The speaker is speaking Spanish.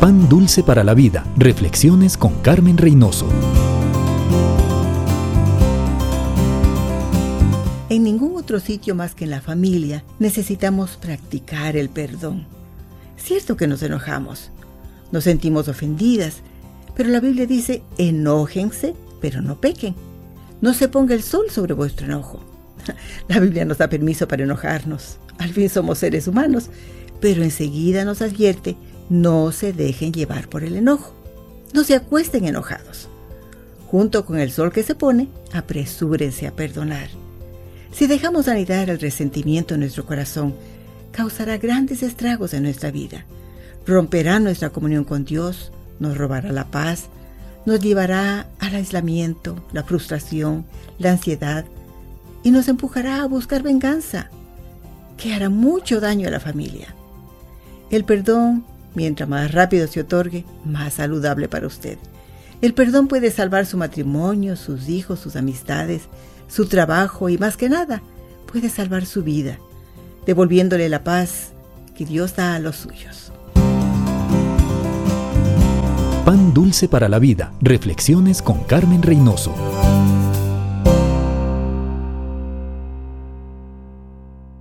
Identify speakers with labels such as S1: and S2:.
S1: Pan Dulce para la Vida. Reflexiones con Carmen Reynoso.
S2: En ningún otro sitio más que en la familia necesitamos practicar el perdón. Cierto que nos enojamos, nos sentimos ofendidas, pero la Biblia dice, enójense, pero no pequen. No se ponga el sol sobre vuestro enojo. La Biblia nos da permiso para enojarnos. Al fin somos seres humanos, pero enseguida nos advierte no se dejen llevar por el enojo. No se acuesten enojados. Junto con el sol que se pone, apresúrense a perdonar. Si dejamos anidar el resentimiento en nuestro corazón, causará grandes estragos en nuestra vida. Romperá nuestra comunión con Dios, nos robará la paz, nos llevará al aislamiento, la frustración, la ansiedad y nos empujará a buscar venganza, que hará mucho daño a la familia. El perdón Mientras más rápido se otorgue, más saludable para usted. El perdón puede salvar su matrimonio, sus hijos, sus amistades, su trabajo y más que nada, puede salvar su vida, devolviéndole la paz que Dios da a los suyos.
S1: Pan dulce para la vida. Reflexiones con Carmen Reynoso.